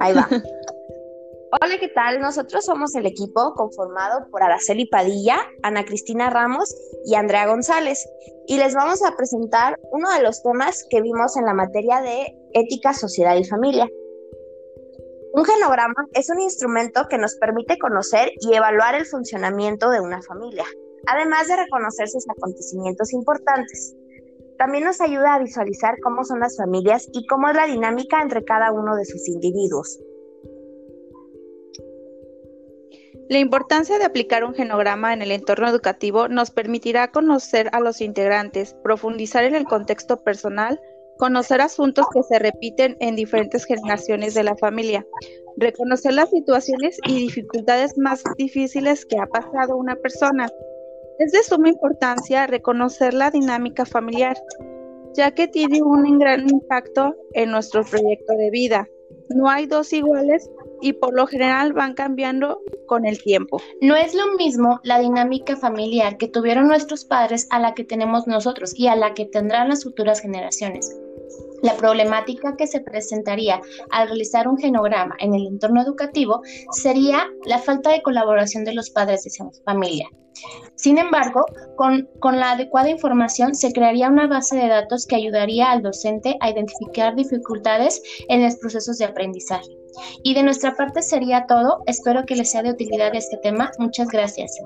Ahí va. Hola, ¿qué tal? Nosotros somos el equipo conformado por Araceli Padilla, Ana Cristina Ramos y Andrea González. Y les vamos a presentar uno de los temas que vimos en la materia de ética, sociedad y familia. Un genograma es un instrumento que nos permite conocer y evaluar el funcionamiento de una familia, además de reconocer sus acontecimientos importantes. También nos ayuda a visualizar cómo son las familias y cómo es la dinámica entre cada uno de sus individuos. La importancia de aplicar un genograma en el entorno educativo nos permitirá conocer a los integrantes, profundizar en el contexto personal, conocer asuntos que se repiten en diferentes generaciones de la familia, reconocer las situaciones y dificultades más difíciles que ha pasado una persona. Es de suma importancia reconocer la dinámica familiar, ya que tiene un gran impacto en nuestro proyecto de vida. No hay dos iguales y por lo general van cambiando con el tiempo. No es lo mismo la dinámica familiar que tuvieron nuestros padres a la que tenemos nosotros y a la que tendrán las futuras generaciones. La problemática que se presentaría al realizar un genograma en el entorno educativo sería la falta de colaboración de los padres de esa familia. Sin embargo, con, con, la adecuada información se crearía una base de datos que ayudaría al docente a identificar dificultades en los procesos de aprendizaje. Y de nuestra parte sería todo. Espero que les sea de utilidad este tema. Muchas gracias.